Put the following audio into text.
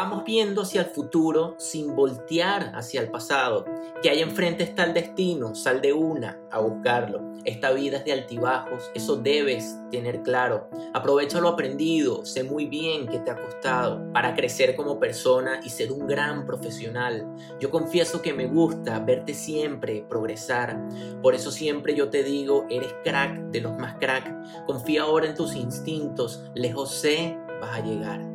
vamos viendo hacia el futuro sin voltear hacia el pasado. Que ahí enfrente está el destino, sal de una a buscarlo. Esta vida es de altibajos, eso debes tener claro. Aprovecha lo aprendido, sé muy bien que te ha costado para crecer como persona y ser un gran profesional. Yo confieso que me gusta verte siempre progresar. Por eso siempre yo te digo, eres crack de los más crack. Confía ahora en tus instintos, lejos sé vas a llegar.